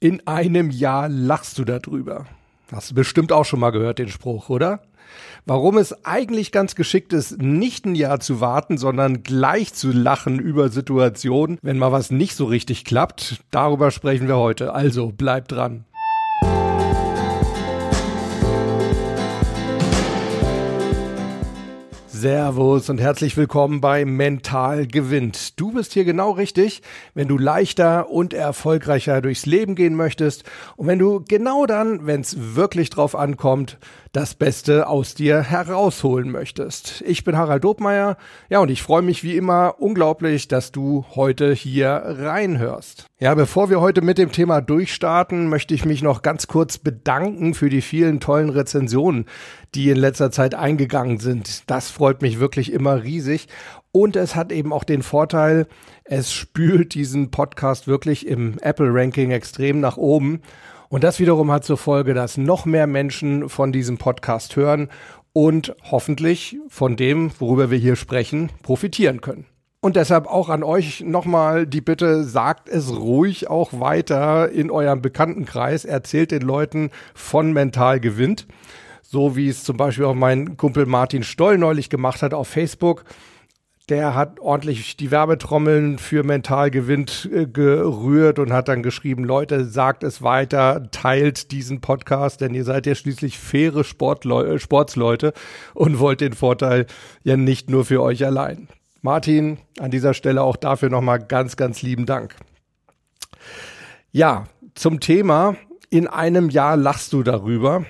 In einem Jahr lachst du darüber. Hast du bestimmt auch schon mal gehört, den Spruch, oder? Warum es eigentlich ganz geschickt ist, nicht ein Jahr zu warten, sondern gleich zu lachen über Situationen, wenn mal was nicht so richtig klappt, darüber sprechen wir heute. Also bleib dran. Servus und herzlich willkommen bei Mental gewinnt. Du bist hier genau richtig, wenn du leichter und erfolgreicher durchs Leben gehen möchtest und wenn du genau dann, wenn es wirklich drauf ankommt, das Beste aus dir herausholen möchtest. Ich bin Harald Dobmeier, ja, und ich freue mich wie immer unglaublich, dass du heute hier reinhörst. Ja, bevor wir heute mit dem Thema durchstarten, möchte ich mich noch ganz kurz bedanken für die vielen tollen Rezensionen, die in letzter Zeit eingegangen sind. Das freut mich wirklich immer riesig. Und es hat eben auch den Vorteil, es spült diesen Podcast wirklich im Apple-Ranking extrem nach oben. Und das wiederum hat zur Folge, dass noch mehr Menschen von diesem Podcast hören und hoffentlich von dem, worüber wir hier sprechen, profitieren können. Und deshalb auch an euch nochmal die Bitte, sagt es ruhig auch weiter in eurem Bekanntenkreis, erzählt den Leuten von Mental gewinnt, so wie es zum Beispiel auch mein Kumpel Martin Stoll neulich gemacht hat auf Facebook der hat ordentlich die Werbetrommeln für Mental gewinnt äh, gerührt und hat dann geschrieben, Leute, sagt es weiter, teilt diesen Podcast, denn ihr seid ja schließlich faire Sportleu äh, Sportsleute und wollt den Vorteil ja nicht nur für euch allein. Martin, an dieser Stelle auch dafür nochmal ganz, ganz lieben Dank. Ja, zum Thema, in einem Jahr lachst du darüber.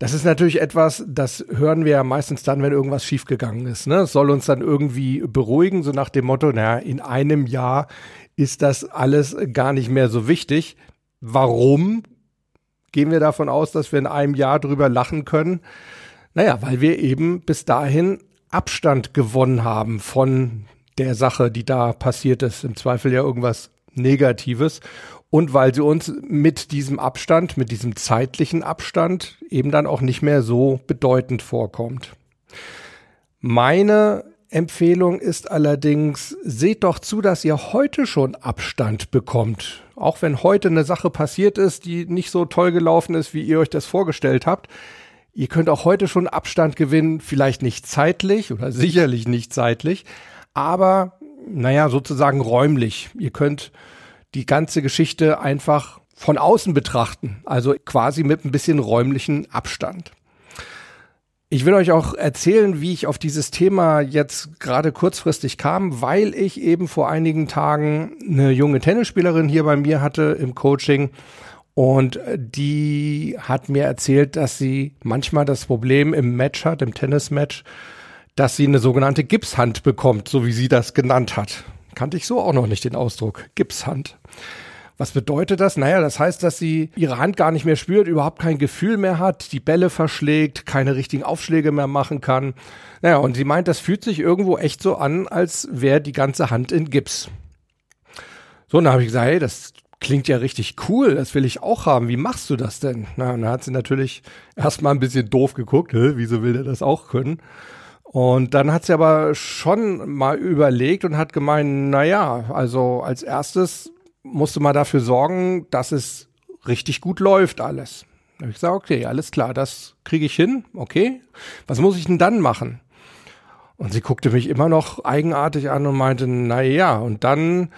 Das ist natürlich etwas, das hören wir ja meistens dann, wenn irgendwas schiefgegangen ist. Ne? Das soll uns dann irgendwie beruhigen, so nach dem Motto, naja, in einem Jahr ist das alles gar nicht mehr so wichtig. Warum gehen wir davon aus, dass wir in einem Jahr drüber lachen können? Naja, weil wir eben bis dahin Abstand gewonnen haben von der Sache, die da passiert ist. Im Zweifel ja irgendwas Negatives und weil sie uns mit diesem Abstand, mit diesem zeitlichen Abstand eben dann auch nicht mehr so bedeutend vorkommt. Meine Empfehlung ist allerdings, seht doch zu, dass ihr heute schon Abstand bekommt. Auch wenn heute eine Sache passiert ist, die nicht so toll gelaufen ist, wie ihr euch das vorgestellt habt. Ihr könnt auch heute schon Abstand gewinnen, vielleicht nicht zeitlich oder sicherlich nicht zeitlich, aber naja, sozusagen räumlich. Ihr könnt die ganze Geschichte einfach von außen betrachten, also quasi mit ein bisschen räumlichen Abstand. Ich will euch auch erzählen, wie ich auf dieses Thema jetzt gerade kurzfristig kam, weil ich eben vor einigen Tagen eine junge Tennisspielerin hier bei mir hatte im Coaching und die hat mir erzählt, dass sie manchmal das Problem im Match hat, im Tennismatch, dass sie eine sogenannte Gipshand bekommt, so wie sie das genannt hat. Kannte ich so auch noch nicht den Ausdruck. Gipshand. Was bedeutet das? Naja, das heißt, dass sie ihre Hand gar nicht mehr spürt, überhaupt kein Gefühl mehr hat, die Bälle verschlägt, keine richtigen Aufschläge mehr machen kann. Naja, und sie meint, das fühlt sich irgendwo echt so an, als wäre die ganze Hand in Gips. So, und dann habe ich gesagt, hey, das klingt ja richtig cool, das will ich auch haben. Wie machst du das denn? Na, und dann hat sie natürlich erstmal ein bisschen doof geguckt, wieso will der das auch können? Und dann hat sie aber schon mal überlegt und hat gemeint, na ja, also als erstes musste man dafür sorgen, dass es richtig gut läuft alles. Da habe ich gesagt, okay, alles klar, das kriege ich hin, okay. Was muss ich denn dann machen? Und sie guckte mich immer noch eigenartig an und meinte, na ja, und dann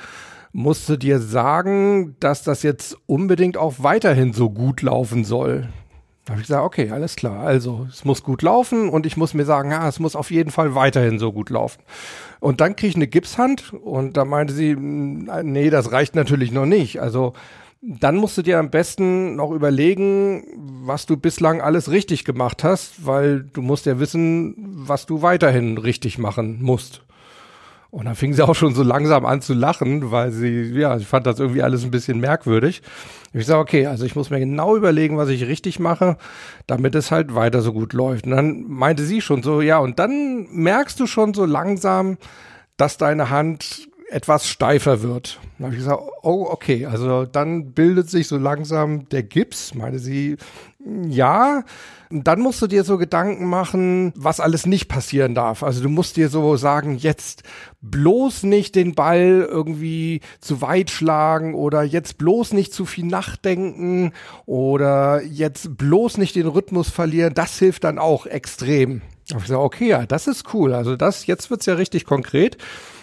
musste dir sagen, dass das jetzt unbedingt auch weiterhin so gut laufen soll. Da habe ich gesagt, okay, alles klar. Also es muss gut laufen und ich muss mir sagen, ja, es muss auf jeden Fall weiterhin so gut laufen. Und dann kriege ich eine Gipshand und da meinte sie, nee, das reicht natürlich noch nicht. Also dann musst du dir am besten noch überlegen, was du bislang alles richtig gemacht hast, weil du musst ja wissen, was du weiterhin richtig machen musst. Und dann fing sie auch schon so langsam an zu lachen, weil sie, ja, sie fand das irgendwie alles ein bisschen merkwürdig. Ich sage, okay, also ich muss mir genau überlegen, was ich richtig mache, damit es halt weiter so gut läuft. Und dann meinte sie schon so, ja, und dann merkst du schon so langsam, dass deine Hand etwas steifer wird. Dann habe ich gesagt, oh, okay, also dann bildet sich so langsam der Gips, meine sie, Ja, dann musst du dir so Gedanken machen, was alles nicht passieren darf. Also du musst dir so sagen, jetzt bloß nicht den Ball irgendwie zu weit schlagen oder jetzt bloß nicht zu viel nachdenken oder jetzt bloß nicht den Rhythmus verlieren. Das hilft dann auch extrem. Ich gesagt, okay, ja, das ist cool. Also das, jetzt wird's ja richtig konkret.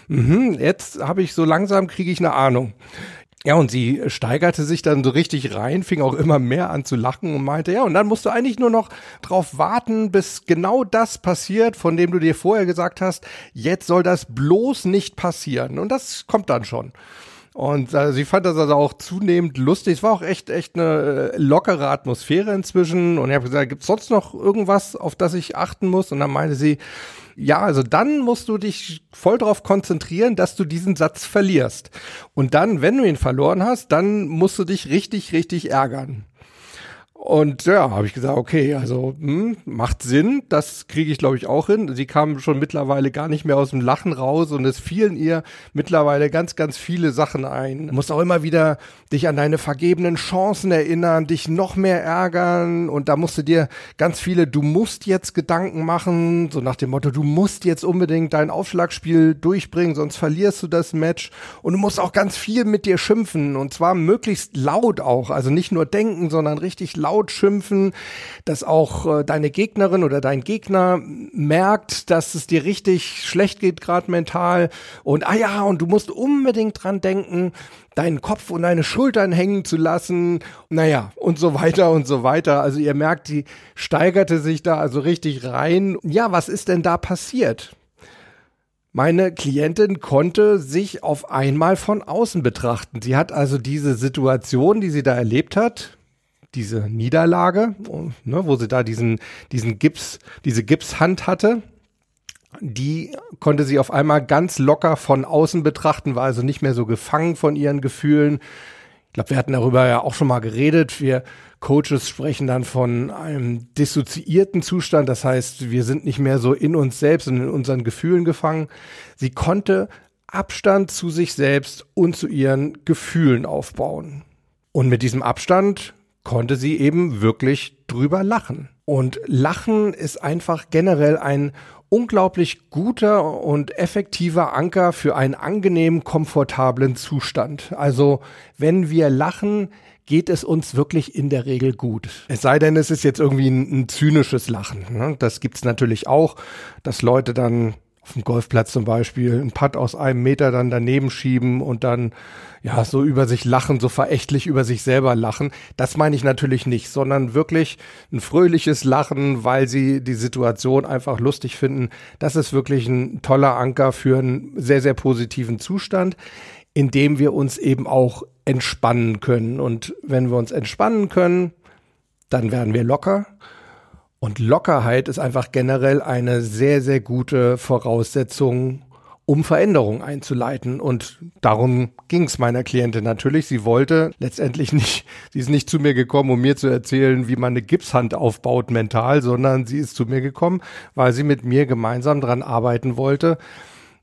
Mhm, jetzt habe ich so langsam kriege ich eine Ahnung. Ja, und sie steigerte sich dann so richtig rein, fing auch immer mehr an zu lachen und meinte, ja, und dann musst du eigentlich nur noch drauf warten, bis genau das passiert, von dem du dir vorher gesagt hast, jetzt soll das bloß nicht passieren. Und das kommt dann schon. Und äh, sie fand das also auch zunehmend lustig. Es war auch echt, echt eine äh, lockere Atmosphäre inzwischen. Und ich habe gesagt, gibt's sonst noch irgendwas, auf das ich achten muss? Und dann meinte sie, ja, also dann musst du dich voll darauf konzentrieren, dass du diesen Satz verlierst. Und dann, wenn du ihn verloren hast, dann musst du dich richtig, richtig ärgern. Und ja, habe ich gesagt, okay, also hm, macht Sinn, das kriege ich glaube ich auch hin. Sie kam schon mittlerweile gar nicht mehr aus dem Lachen raus und es fielen ihr mittlerweile ganz, ganz viele Sachen ein. Du musst auch immer wieder dich an deine vergebenen Chancen erinnern, dich noch mehr ärgern. Und da musst du dir ganz viele, du musst jetzt Gedanken machen, so nach dem Motto, du musst jetzt unbedingt dein Aufschlagspiel durchbringen, sonst verlierst du das Match. Und du musst auch ganz viel mit dir schimpfen. Und zwar möglichst laut auch, also nicht nur denken, sondern richtig laut laut schimpfen, dass auch äh, deine Gegnerin oder dein Gegner merkt, dass es dir richtig schlecht geht, gerade mental. Und ah ja, und du musst unbedingt dran denken, deinen Kopf und deine Schultern hängen zu lassen. Naja, und so weiter und so weiter. Also ihr merkt, die steigerte sich da also richtig rein. Ja, was ist denn da passiert? Meine Klientin konnte sich auf einmal von außen betrachten. Sie hat also diese Situation, die sie da erlebt hat, diese Niederlage, ne, wo sie da diesen, diesen Gips, diese Gipshand hatte, die konnte sie auf einmal ganz locker von außen betrachten, war also nicht mehr so gefangen von ihren Gefühlen. Ich glaube, wir hatten darüber ja auch schon mal geredet. Wir Coaches sprechen dann von einem dissoziierten Zustand. Das heißt, wir sind nicht mehr so in uns selbst und in unseren Gefühlen gefangen. Sie konnte Abstand zu sich selbst und zu ihren Gefühlen aufbauen. Und mit diesem Abstand konnte sie eben wirklich drüber lachen. Und Lachen ist einfach generell ein unglaublich guter und effektiver Anker für einen angenehmen, komfortablen Zustand. Also wenn wir lachen, geht es uns wirklich in der Regel gut. Es sei denn, es ist jetzt irgendwie ein, ein zynisches Lachen. Ne? Das gibt's natürlich auch, dass Leute dann auf dem Golfplatz zum Beispiel einen Putt aus einem Meter dann daneben schieben und dann ja so über sich lachen, so verächtlich über sich selber lachen. Das meine ich natürlich nicht, sondern wirklich ein fröhliches Lachen, weil sie die Situation einfach lustig finden. Das ist wirklich ein toller Anker für einen sehr, sehr positiven Zustand, in dem wir uns eben auch entspannen können. Und wenn wir uns entspannen können, dann werden wir locker und Lockerheit ist einfach generell eine sehr, sehr gute Voraussetzung, um Veränderungen einzuleiten. Und darum ging es meiner Klientin natürlich. Sie wollte letztendlich nicht, sie ist nicht zu mir gekommen, um mir zu erzählen, wie man eine Gipshand aufbaut mental, sondern sie ist zu mir gekommen, weil sie mit mir gemeinsam dran arbeiten wollte,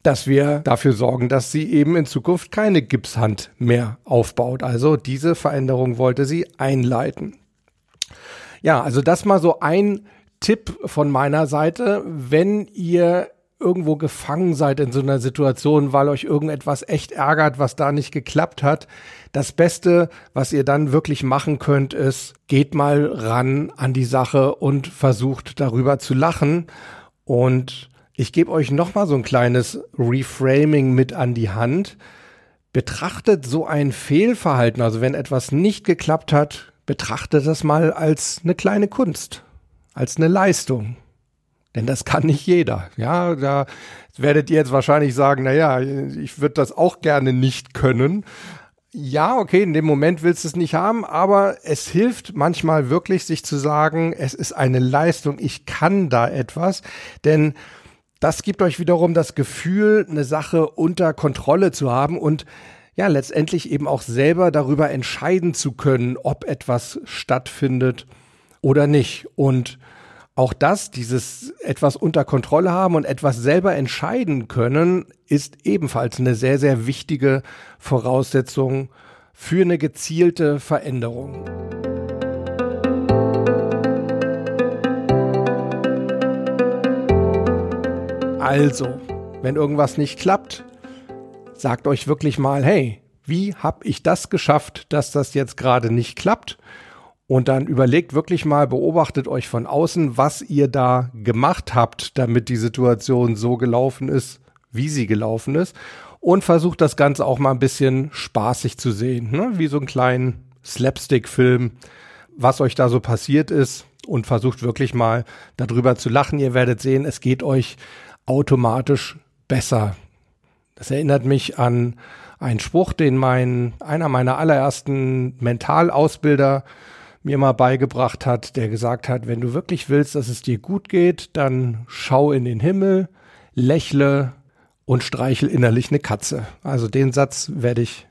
dass wir dafür sorgen, dass sie eben in Zukunft keine Gipshand mehr aufbaut. Also diese Veränderung wollte sie einleiten. Ja, also das mal so ein Tipp von meiner Seite, wenn ihr irgendwo gefangen seid in so einer Situation, weil euch irgendetwas echt ärgert, was da nicht geklappt hat. Das Beste, was ihr dann wirklich machen könnt, ist, geht mal ran an die Sache und versucht darüber zu lachen. Und ich gebe euch nochmal so ein kleines Reframing mit an die Hand. Betrachtet so ein Fehlverhalten, also wenn etwas nicht geklappt hat, betrachte das mal als eine kleine Kunst, als eine Leistung. Denn das kann nicht jeder. Ja, da werdet ihr jetzt wahrscheinlich sagen, na ja, ich würde das auch gerne nicht können. Ja, okay, in dem Moment willst du es nicht haben, aber es hilft manchmal wirklich, sich zu sagen, es ist eine Leistung, ich kann da etwas, denn das gibt euch wiederum das Gefühl, eine Sache unter Kontrolle zu haben und ja letztendlich eben auch selber darüber entscheiden zu können, ob etwas stattfindet oder nicht. Und auch das, dieses etwas unter Kontrolle haben und etwas selber entscheiden können, ist ebenfalls eine sehr, sehr wichtige Voraussetzung für eine gezielte Veränderung. Also, wenn irgendwas nicht klappt, sagt euch wirklich mal, hey, wie habe ich das geschafft, dass das jetzt gerade nicht klappt? Und dann überlegt wirklich mal, beobachtet euch von außen, was ihr da gemacht habt, damit die Situation so gelaufen ist, wie sie gelaufen ist. Und versucht das Ganze auch mal ein bisschen spaßig zu sehen, ne? wie so einen kleinen Slapstick-Film, was euch da so passiert ist. Und versucht wirklich mal darüber zu lachen. Ihr werdet sehen, es geht euch automatisch besser. Das erinnert mich an einen Spruch, den mein, einer meiner allerersten Mentalausbilder mir mal beigebracht hat, der gesagt hat, wenn du wirklich willst, dass es dir gut geht, dann schau in den Himmel, lächle und streichel innerlich eine Katze. Also den Satz werde ich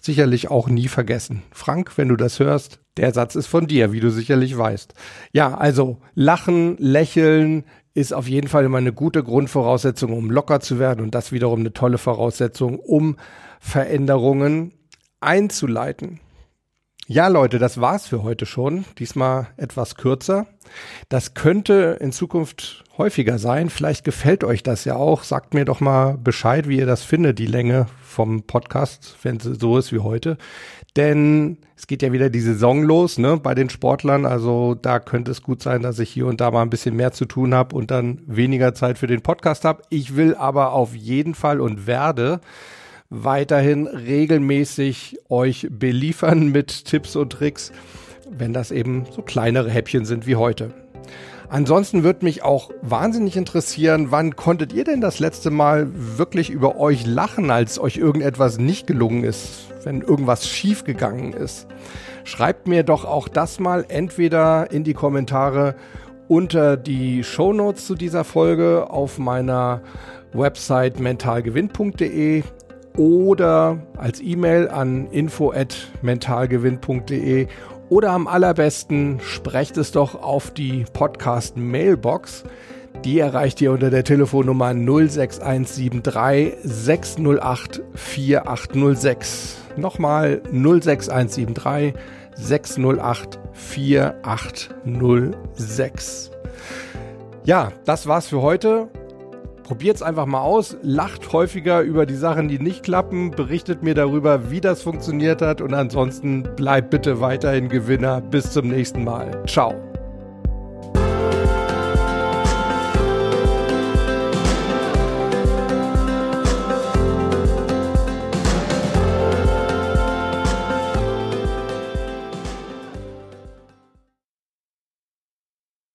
sicherlich auch nie vergessen. Frank, wenn du das hörst, der Satz ist von dir, wie du sicherlich weißt. Ja, also lachen, lächeln ist auf jeden Fall immer eine gute Grundvoraussetzung, um locker zu werden und das wiederum eine tolle Voraussetzung, um Veränderungen einzuleiten. Ja, Leute, das war's für heute schon. Diesmal etwas kürzer. Das könnte in Zukunft häufiger sein. Vielleicht gefällt euch das ja auch. Sagt mir doch mal Bescheid, wie ihr das findet, die Länge vom Podcast, wenn es so ist wie heute. Denn es geht ja wieder die Saison los, ne, bei den Sportlern. Also da könnte es gut sein, dass ich hier und da mal ein bisschen mehr zu tun habe und dann weniger Zeit für den Podcast habe. Ich will aber auf jeden Fall und werde weiterhin regelmäßig euch beliefern mit Tipps und Tricks, wenn das eben so kleinere Häppchen sind wie heute. Ansonsten würde mich auch wahnsinnig interessieren, wann konntet ihr denn das letzte Mal wirklich über euch lachen, als euch irgendetwas nicht gelungen ist, wenn irgendwas schief gegangen ist? Schreibt mir doch auch das mal entweder in die Kommentare unter die Show Notes zu dieser Folge auf meiner Website mentalgewinn.de oder als E-Mail an info@mentalgewinn.de oder am allerbesten sprecht es doch auf die Podcast Mailbox. Die erreicht ihr unter der Telefonnummer 06173 608 4806. Nochmal 06173 608 4806. Ja, das war's für heute. Probiert es einfach mal aus, lacht häufiger über die Sachen, die nicht klappen, berichtet mir darüber, wie das funktioniert hat und ansonsten bleibt bitte weiterhin Gewinner. Bis zum nächsten Mal. Ciao.